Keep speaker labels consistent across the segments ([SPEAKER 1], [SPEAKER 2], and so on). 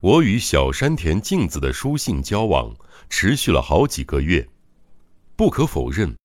[SPEAKER 1] 我与小山田静子的书信交往持续了好几个月。不可否认，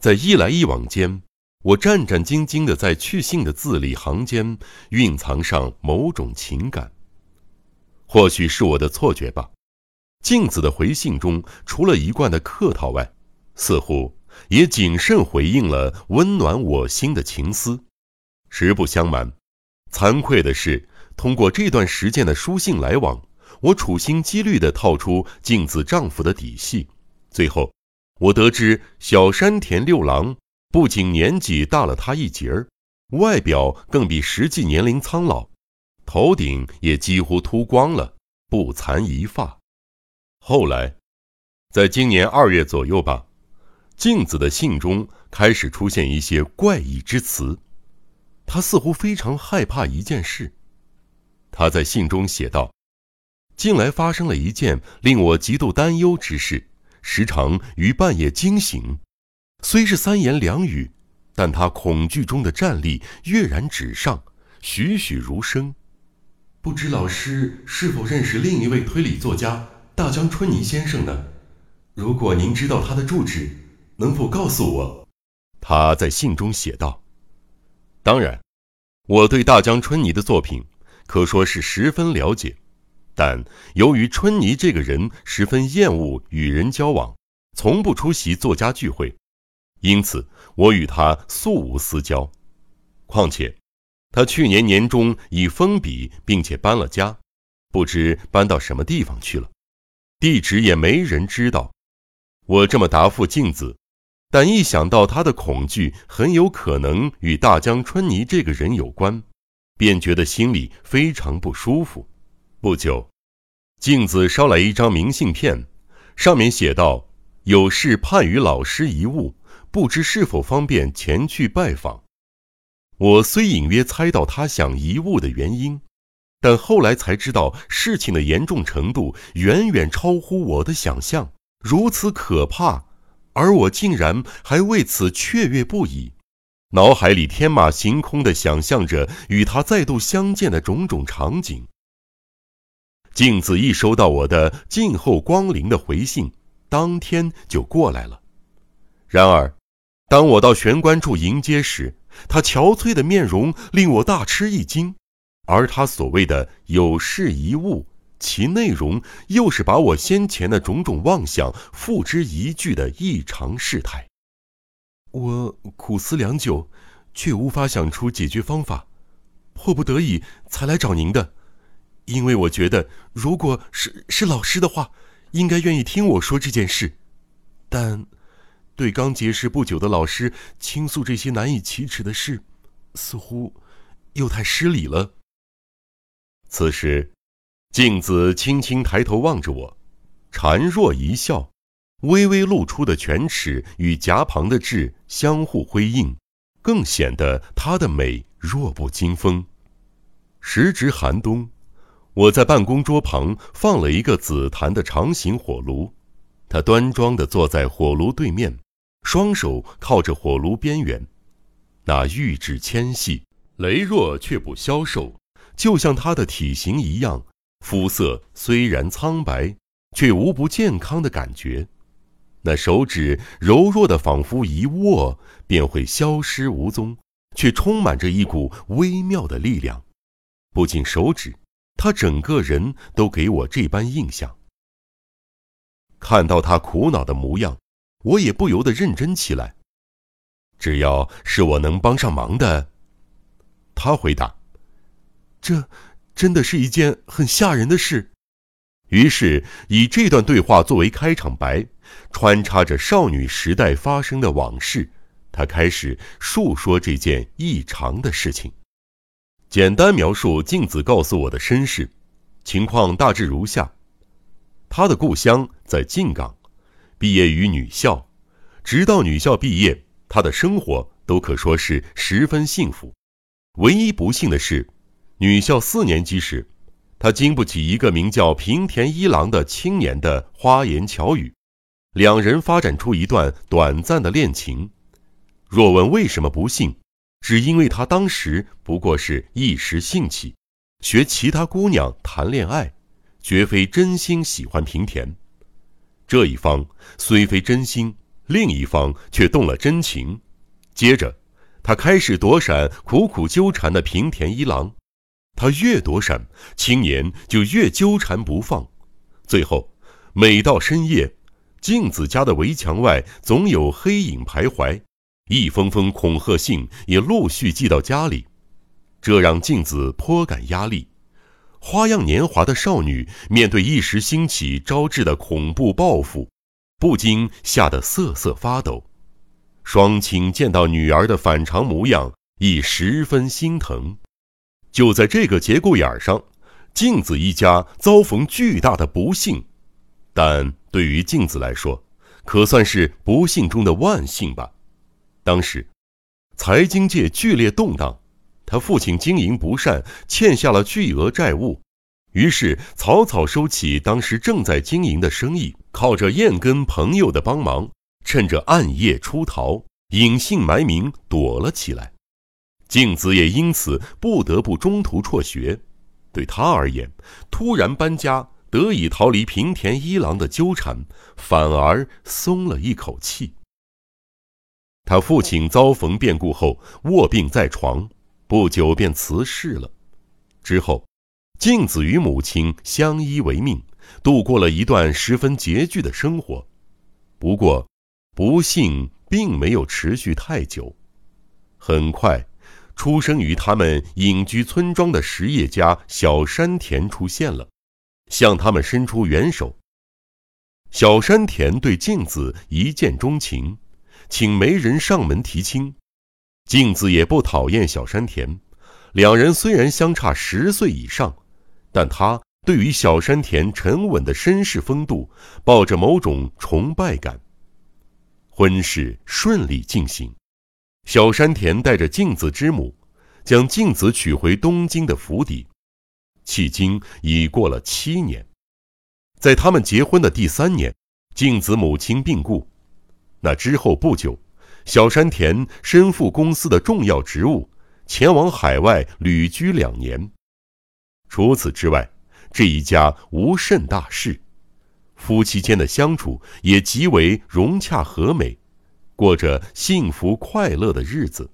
[SPEAKER 1] 在一来一往间，我战战兢兢地在去信的字里行间蕴藏上某种情感。或许是我的错觉吧。静子的回信中，除了一贯的客套外，似乎也谨慎回应了温暖我心的情思。实不相瞒，惭愧的是。通过这段时间的书信来往，我处心积虑地套出静子丈夫的底细。最后，我得知小山田六郎不仅年纪大了他一截儿，外表更比实际年龄苍老，头顶也几乎秃光了，不残一发。后来，在今年二月左右吧，静子的信中开始出现一些怪异之词，她似乎非常害怕一件事。他在信中写道：“近来发生了一件令我极度担忧之事，时常于半夜惊醒。虽是三言两语，但他恐惧中的战栗跃然纸上，栩栩如生。不知老师是否认识另一位推理作家大江春泥先生呢？如果您知道他的住址，能否告诉我？”他在信中写道：“当然，我对大江春泥的作品。”可说是十分了解，但由于春妮这个人十分厌恶与人交往，从不出席作家聚会，因此我与他素无私交。况且，他去年年中已封笔，并且搬了家，不知搬到什么地方去了，地址也没人知道。我这么答复镜子，但一想到他的恐惧很有可能与大江春泥这个人有关。便觉得心里非常不舒服。不久，镜子捎来一张明信片，上面写道：“有事盼与老师一晤，不知是否方便前去拜访。”我虽隐约猜到他想遗物的原因，但后来才知道事情的严重程度远远超乎我的想象，如此可怕，而我竟然还为此雀跃不已。脑海里天马行空地想象着与他再度相见的种种场景。镜子一收到我的静候光临的回信，当天就过来了。然而，当我到玄关处迎接时，他憔悴的面容令我大吃一惊，而他所谓的有事一物，其内容又是把我先前的种种妄想付之一炬的异常事态。我苦思良久，却无法想出解决方法，迫不得已才来找您的。因为我觉得，如果是是老师的话，应该愿意听我说这件事。但对刚结识不久的老师倾诉这些难以启齿的事，似乎又太失礼了。此时，镜子轻轻抬头望着我，孱弱一笑。微微露出的犬齿与颊旁的痣相互辉映，更显得她的美弱不禁风。时值寒冬，我在办公桌旁放了一个紫檀的长形火炉，她端庄地坐在火炉对面，双手靠着火炉边缘，那玉指纤细、羸弱却不消瘦，就像她的体型一样。肤色虽然苍白，却无不健康的感觉。那手指柔弱的，仿佛一握便会消失无踪，却充满着一股微妙的力量。不仅手指，他整个人都给我这般印象。看到他苦恼的模样，我也不由得认真起来。只要是我能帮上忙的，他回答：“这真的是一件很吓人的事。”于是以这段对话作为开场白。穿插着少女时代发生的往事，他开始述说这件异常的事情。简单描述静子告诉我的身世，情况大致如下：他的故乡在静冈，毕业于女校，直到女校毕业，他的生活都可说是十分幸福。唯一不幸的是，女校四年级时，他经不起一个名叫平田一郎的青年的花言巧语。两人发展出一段短暂的恋情。若问为什么不幸，只因为他当时不过是一时兴起，学其他姑娘谈恋爱，绝非真心喜欢平田。这一方虽非真心，另一方却动了真情。接着，他开始躲闪苦苦纠缠的平田一郎。他越躲闪，青年就越纠缠不放。最后，每到深夜，镜子家的围墙外总有黑影徘徊，一封封恐吓信也陆续寄到家里，这让镜子颇感压力。花样年华的少女面对一时兴起招致的恐怖报复，不禁吓得瑟瑟发抖。双亲见到女儿的反常模样，亦十分心疼。就在这个节骨眼上，镜子一家遭逢巨大的不幸，但对于镜子来说，可算是不幸中的万幸吧。当时，财经界剧烈动荡，他父亲经营不善，欠下了巨额债务，于是草草收起当时正在经营的生意，靠着燕根朋友的帮忙，趁着暗夜出逃，隐姓埋名躲了起来。静子也因此不得不中途辍学，对他而言，突然搬家，得以逃离平田一郎的纠缠，反而松了一口气。他父亲遭逢变故后卧病在床，不久便辞世了。之后，静子与母亲相依为命，度过了一段十分拮据的生活。不过，不幸并没有持续太久，很快。出生于他们隐居村庄的实业家小山田出现了，向他们伸出援手。小山田对静子一见钟情，请媒人上门提亲。静子也不讨厌小山田，两人虽然相差十岁以上，但他对于小山田沉稳的绅士风度，抱着某种崇拜感。婚事顺利进行。小山田带着镜子之母，将镜子娶回东京的府邸。迄今已过了七年，在他们结婚的第三年，静子母亲病故。那之后不久，小山田身负公司的重要职务，前往海外旅居两年。除此之外，这一家无甚大事，夫妻间的相处也极为融洽和美。过着幸福快乐的日子。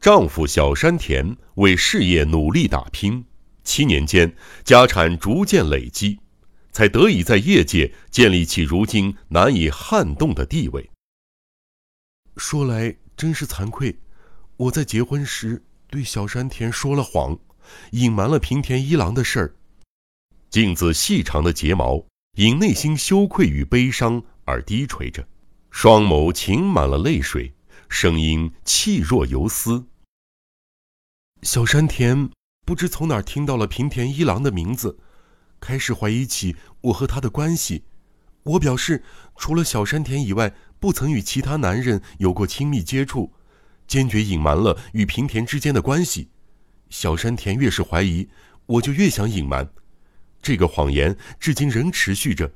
[SPEAKER 1] 丈夫小山田为事业努力打拼，七年间家产逐渐累积，才得以在业界建立起如今难以撼动的地位。说来真是惭愧，我在结婚时对小山田说了谎，隐瞒了平田一郎的事儿。镜子细长的睫毛因内心羞愧与悲伤而低垂着。双眸噙满了泪水，声音气若游丝。小山田不知从哪儿听到了平田一郎的名字，开始怀疑起我和他的关系。我表示，除了小山田以外，不曾与其他男人有过亲密接触，坚决隐瞒了与平田之间的关系。小山田越是怀疑，我就越想隐瞒。这个谎言至今仍持续着。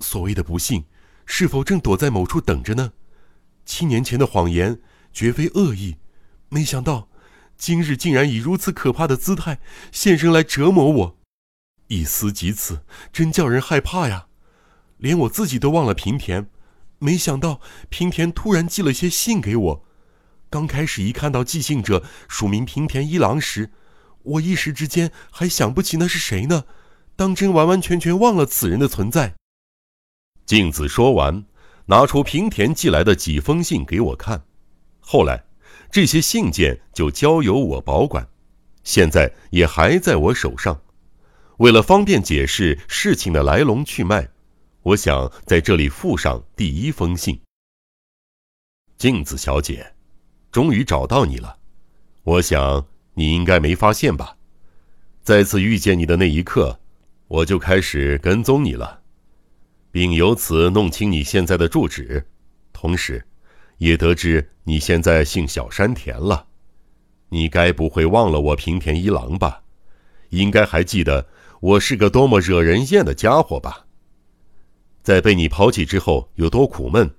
[SPEAKER 1] 所谓的不幸。是否正躲在某处等着呢？七年前的谎言绝非恶意，没想到今日竟然以如此可怕的姿态现身来折磨我。一思及此，真叫人害怕呀！连我自己都忘了平田，没想到平田突然寄了些信给我。刚开始一看到寄信者署名平田一郎时，我一时之间还想不起那是谁呢，当真完完全全忘了此人的存在。静子说完，拿出平田寄来的几封信给我看。后来，这些信件就交由我保管，现在也还在我手上。为了方便解释事情的来龙去脉，我想在这里附上第一封信。静子小姐，终于找到你了。我想你应该没发现吧？再次遇见你的那一刻，我就开始跟踪你了。并由此弄清你现在的住址，同时，也得知你现在姓小山田了。你该不会忘了我平田一郎吧？应该还记得我是个多么惹人厌的家伙吧？在被你抛弃之后有多苦闷，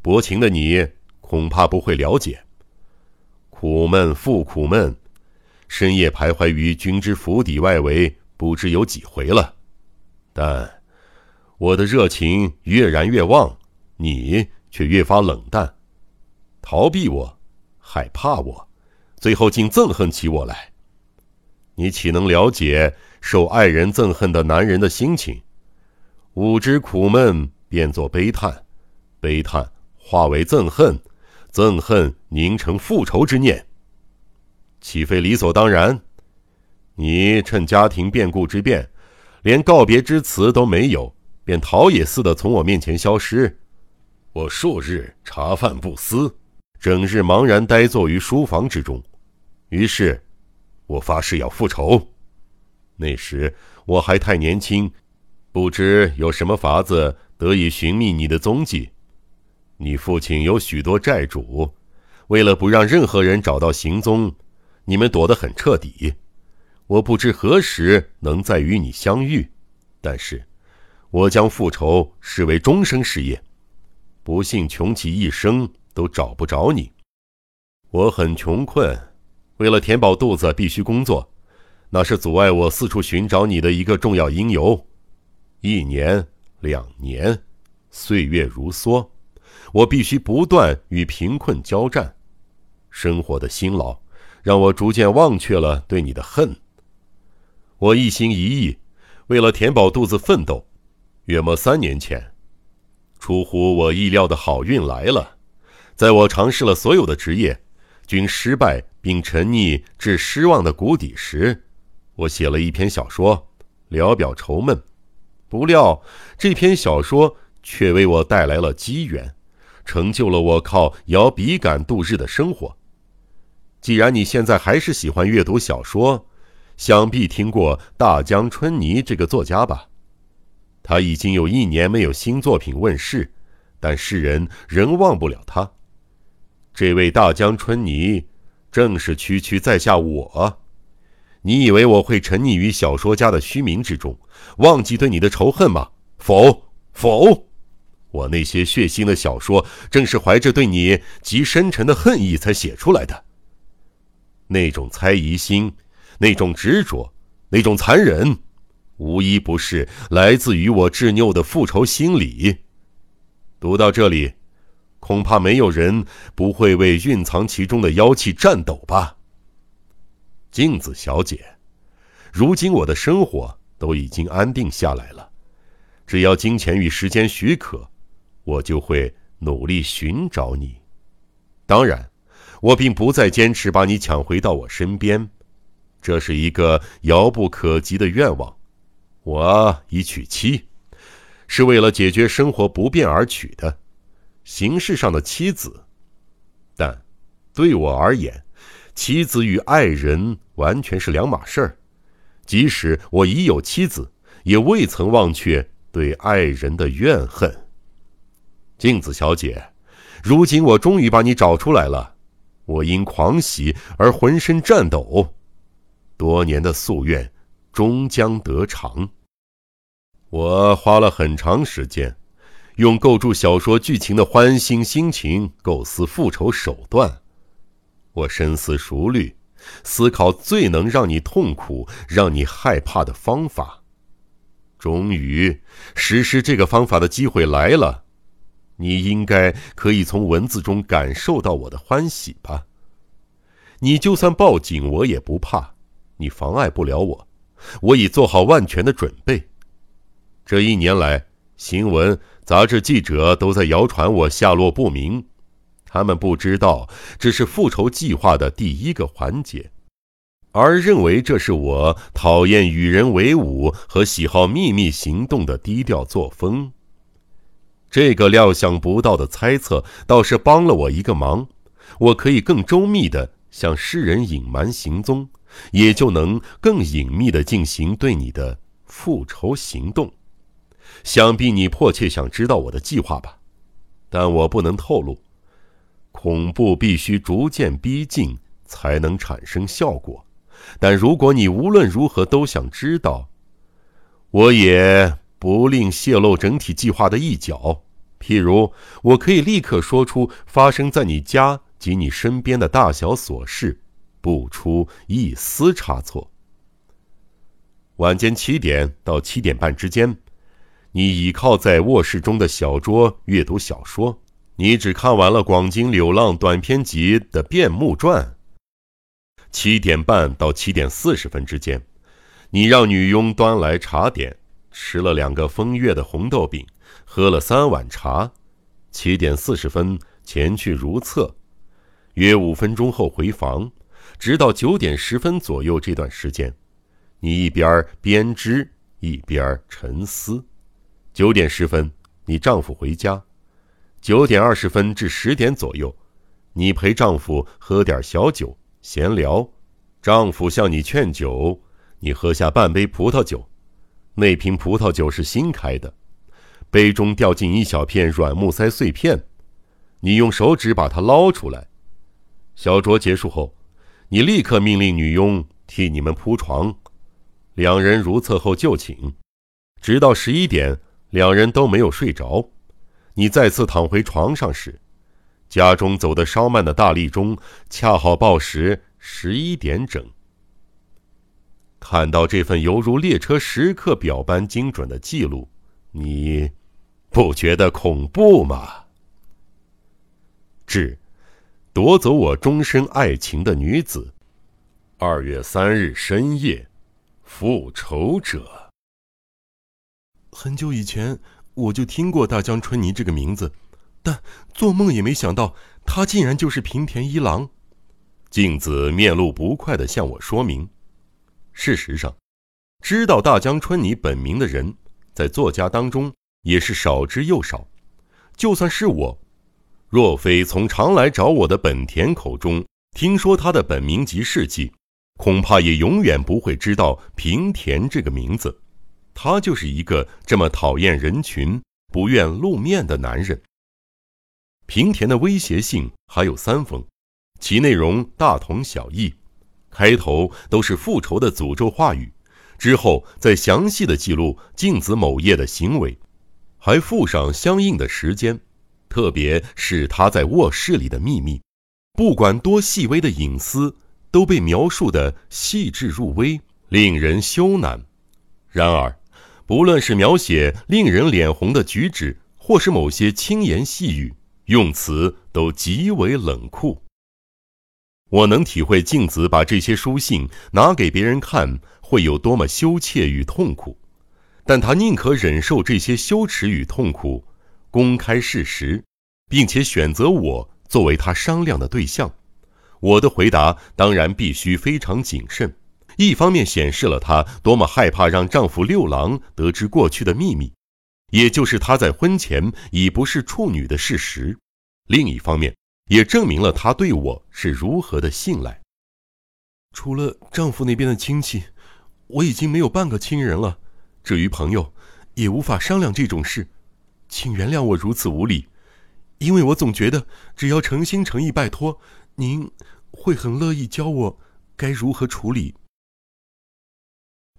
[SPEAKER 1] 薄情的你恐怕不会了解。苦闷复苦闷，深夜徘徊于君之府邸外围，不知有几回了。但我的热情越燃越旺，你却越发冷淡，逃避我，害怕我，最后竟憎恨起我来。你岂能了解受爱人憎恨的男人的心情？吾之苦闷变作悲叹，悲叹化为憎恨，憎恨凝成复仇之念。岂非理所当然？你趁家庭变故之变，连告别之词都没有，便逃也似的从我面前消失。我数日茶饭不思，整日茫然呆坐于书房之中。于是。我发誓要复仇。那时我还太年轻，不知有什么法子得以寻觅你的踪迹。你父亲有许多债主，为了不让任何人找到行踪，你们躲得很彻底。我不知何时能再与你相遇，但是，我将复仇视为终生事业。不幸穷其一生都找不着你，我很穷困。为了填饱肚子，必须工作，那是阻碍我四处寻找你的一个重要因由。一年、两年，岁月如梭，我必须不断与贫困交战。生活的辛劳，让我逐渐忘却了对你的恨。我一心一意，为了填饱肚子奋斗。约莫三年前，出乎我意料的好运来了。在我尝试了所有的职业，均失败。并沉溺至失望的谷底时，我写了一篇小说，聊表愁闷。不料这篇小说却为我带来了机缘，成就了我靠摇笔杆度日的生活。既然你现在还是喜欢阅读小说，想必听过大江春泥这个作家吧？他已经有一年没有新作品问世，但世人仍忘不了他。这位大江春泥。正是区区在下我，你以为我会沉溺于小说家的虚名之中，忘记对你的仇恨吗？否，否！我那些血腥的小说，正是怀着对你极深沉的恨意才写出来的。那种猜疑心，那种执着，那种残忍，无一不是来自于我执拗的复仇心理。读到这里。恐怕没有人不会为蕴藏其中的妖气颤抖吧，镜子小姐。如今我的生活都已经安定下来了，只要金钱与时间许可，我就会努力寻找你。当然，我并不再坚持把你抢回到我身边，这是一个遥不可及的愿望。我已娶妻，是为了解决生活不便而娶的。形式上的妻子，但对我而言，妻子与爱人完全是两码事儿。即使我已有妻子，也未曾忘却对爱人的怨恨。镜子小姐，如今我终于把你找出来了，我因狂喜而浑身颤抖。多年的夙愿终将得偿。我花了很长时间。用构筑小说剧情的欢欣心情构思复仇手段，我深思熟虑，思考最能让你痛苦、让你害怕的方法。终于实施这个方法的机会来了，你应该可以从文字中感受到我的欢喜吧？你就算报警，我也不怕，你妨碍不了我，我已做好万全的准备。这一年来，新闻。杂志记者都在谣传我下落不明，他们不知道这是复仇计划的第一个环节，而认为这是我讨厌与人为伍和喜好秘密行动的低调作风。这个料想不到的猜测倒是帮了我一个忙，我可以更周密地向世人隐瞒行踪，也就能更隐秘地进行对你的复仇行动。想必你迫切想知道我的计划吧，但我不能透露。恐怖必须逐渐逼近才能产生效果，但如果你无论如何都想知道，我也不吝泄露整体计划的一角。譬如，我可以立刻说出发生在你家及你身边的大小琐事，不出一丝差错。晚间七点到七点半之间。你倚靠在卧室中的小桌阅读小说，你只看完了广津柳浪短篇集的《变木传》。七点半到七点四十分之间，你让女佣端来茶点，吃了两个风月的红豆饼，喝了三碗茶。七点四十分前去如厕，约五分钟后回房，直到九点十分左右这段时间，你一边编织一边沉思。九点十分，你丈夫回家。九点二十分至十点左右，你陪丈夫喝点小酒。闲聊，丈夫向你劝酒，你喝下半杯葡萄酒，那瓶葡萄酒是新开的，杯中掉进一小片软木塞碎片，你用手指把它捞出来。小酌结束后，你立刻命令女佣替你们铺床，两人如厕后就寝，直到十一点，两人都没有睡着。你再次躺回床上时。家中走得稍慢的大力钟恰好报时十一点整。看到这份犹如列车时刻表般精准的记录，你不觉得恐怖吗？致夺走我终身爱情的女子，二月三日深夜，复仇者。
[SPEAKER 2] 很久以前我就听过大江春泥这个名字。但做梦也没想到，他竟然就是平田一郎。
[SPEAKER 1] 镜子面露不快的向我说明：事实上，知道大江春泥本名的人，在作家当中也是少之又少。就算是我，若非从常来找我的本田口中听说他的本名及事迹，恐怕也永远不会知道平田这个名字。他就是一个这么讨厌人群、不愿露面的男人。平田的威胁信还有三封，其内容大同小异，开头都是复仇的诅咒话语，之后再详细的记录镜子某夜的行为，还附上相应的时间，特别是他在卧室里的秘密，不管多细微的隐私，都被描述的细致入微，令人羞赧。然而，不论是描写令人脸红的举止，或是某些轻言细语。用词都极为冷酷。我能体会静子把这些书信拿给别人看会有多么羞怯与痛苦，但他宁可忍受这些羞耻与痛苦，公开事实，并且选择我作为他商量的对象。我的回答当然必须非常谨慎，一方面显示了她多么害怕让丈夫六郎得知过去的秘密。也就是她在婚前已不是处女的事实，另一方面也证明了她对我是如何的信赖。
[SPEAKER 2] 除了丈夫那边的亲戚，我已经没有半个亲人了。至于朋友，也无法商量这种事，请原谅我如此无礼，因为我总觉得只要诚心诚意拜托，您会很乐意教我该如何处理。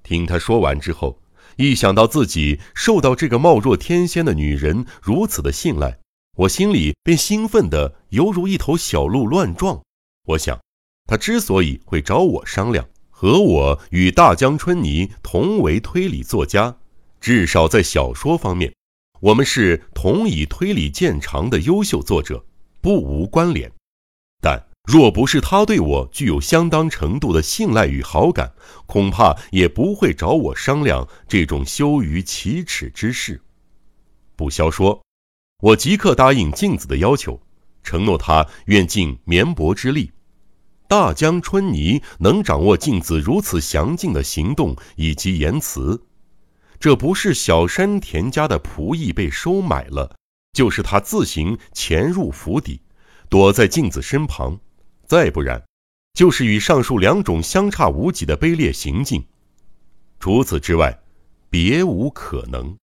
[SPEAKER 1] 听他说完之后。一想到自己受到这个貌若天仙的女人如此的信赖，我心里便兴奋的犹如一头小鹿乱撞。我想，他之所以会找我商量，和我与大江春泥同为推理作家，至少在小说方面，我们是同以推理见长的优秀作者，不无关联。但。若不是他对我具有相当程度的信赖与好感，恐怕也不会找我商量这种羞于启齿之事。不消说，我即刻答应镜子的要求，承诺他愿尽绵薄之力。大江春泥能掌握镜子如此详尽的行动以及言辞，这不是小山田家的仆役被收买了，就是他自行潜入府邸，躲在镜子身旁。再不然，就是与上述两种相差无几的卑劣行径，除此之外，别无可能。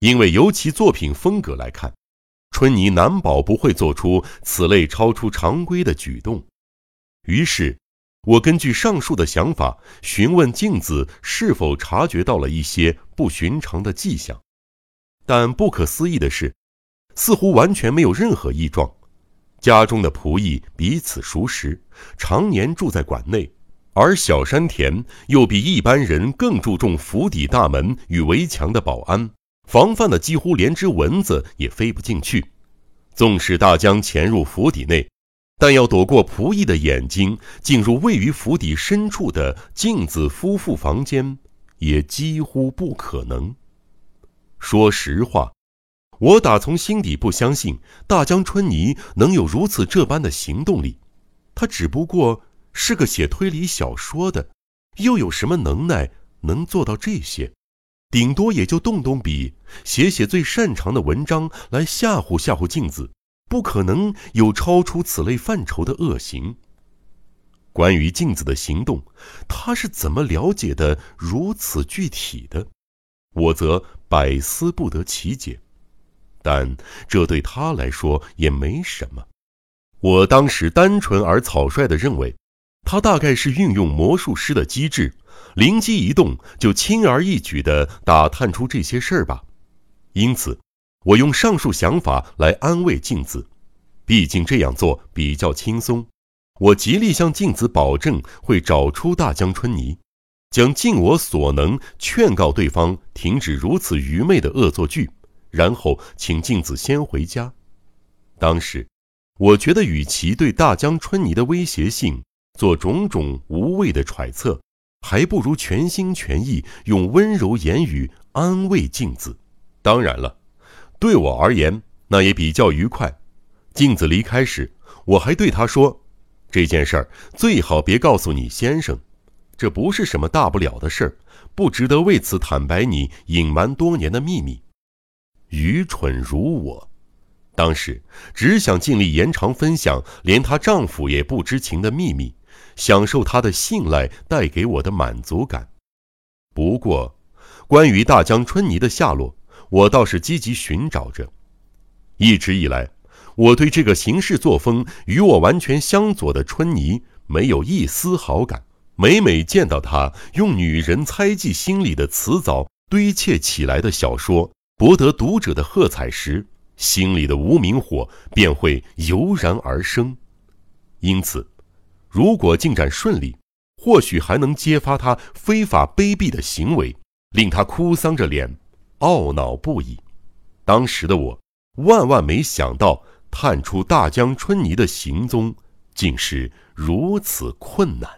[SPEAKER 1] 因为由其作品风格来看，春泥难保不会做出此类超出常规的举动。于是，我根据上述的想法，询问镜子是否察觉到了一些不寻常的迹象，但不可思议的是，似乎完全没有任何异状。家中的仆役彼此熟识，常年住在馆内，而小山田又比一般人更注重府邸大门与围墙的保安，防范的几乎连只蚊子也飞不进去。纵使大江潜入府邸内，但要躲过仆役的眼睛，进入位于府邸深处的镜子夫妇房间，也几乎不可能。说实话，我打从心底不相信大江春泥能有如此这般的行动力。他只不过……是个写推理小说的，又有什么能耐能做到这些？顶多也就动动笔，写写最擅长的文章来吓唬吓唬镜子，不可能有超出此类范畴的恶行。关于镜子的行动，他是怎么了解的如此具体的？我则百思不得其解。但这对他来说也没什么。我当时单纯而草率的认为。他大概是运用魔术师的机智，灵机一动就轻而易举地打探出这些事儿吧。因此，我用上述想法来安慰镜子，毕竟这样做比较轻松。我极力向镜子保证会找出大江春泥，将尽我所能劝告对方停止如此愚昧的恶作剧，然后请镜子先回家。当时，我觉得与其对大江春泥的威胁性。做种种无谓的揣测，还不如全心全意用温柔言语安慰镜子。当然了，对我而言，那也比较愉快。镜子离开时，我还对他说：“这件事儿最好别告诉你先生，这不是什么大不了的事儿，不值得为此坦白你隐瞒多年的秘密。”愚蠢如我，当时只想尽力延长分享连她丈夫也不知情的秘密。享受她的信赖带给我的满足感。不过，关于大江春泥的下落，我倒是积极寻找着。一直以来，我对这个行事作风与我完全相左的春泥没有一丝好感。每每见到他用女人猜忌心理的词藻堆砌起来的小说博得读者的喝彩时，心里的无名火便会油然而生。因此。如果进展顺利，或许还能揭发他非法卑鄙的行为，令他哭丧着脸，懊恼不已。当时的我，万万没想到探出大江春泥的行踪，竟是如此困难。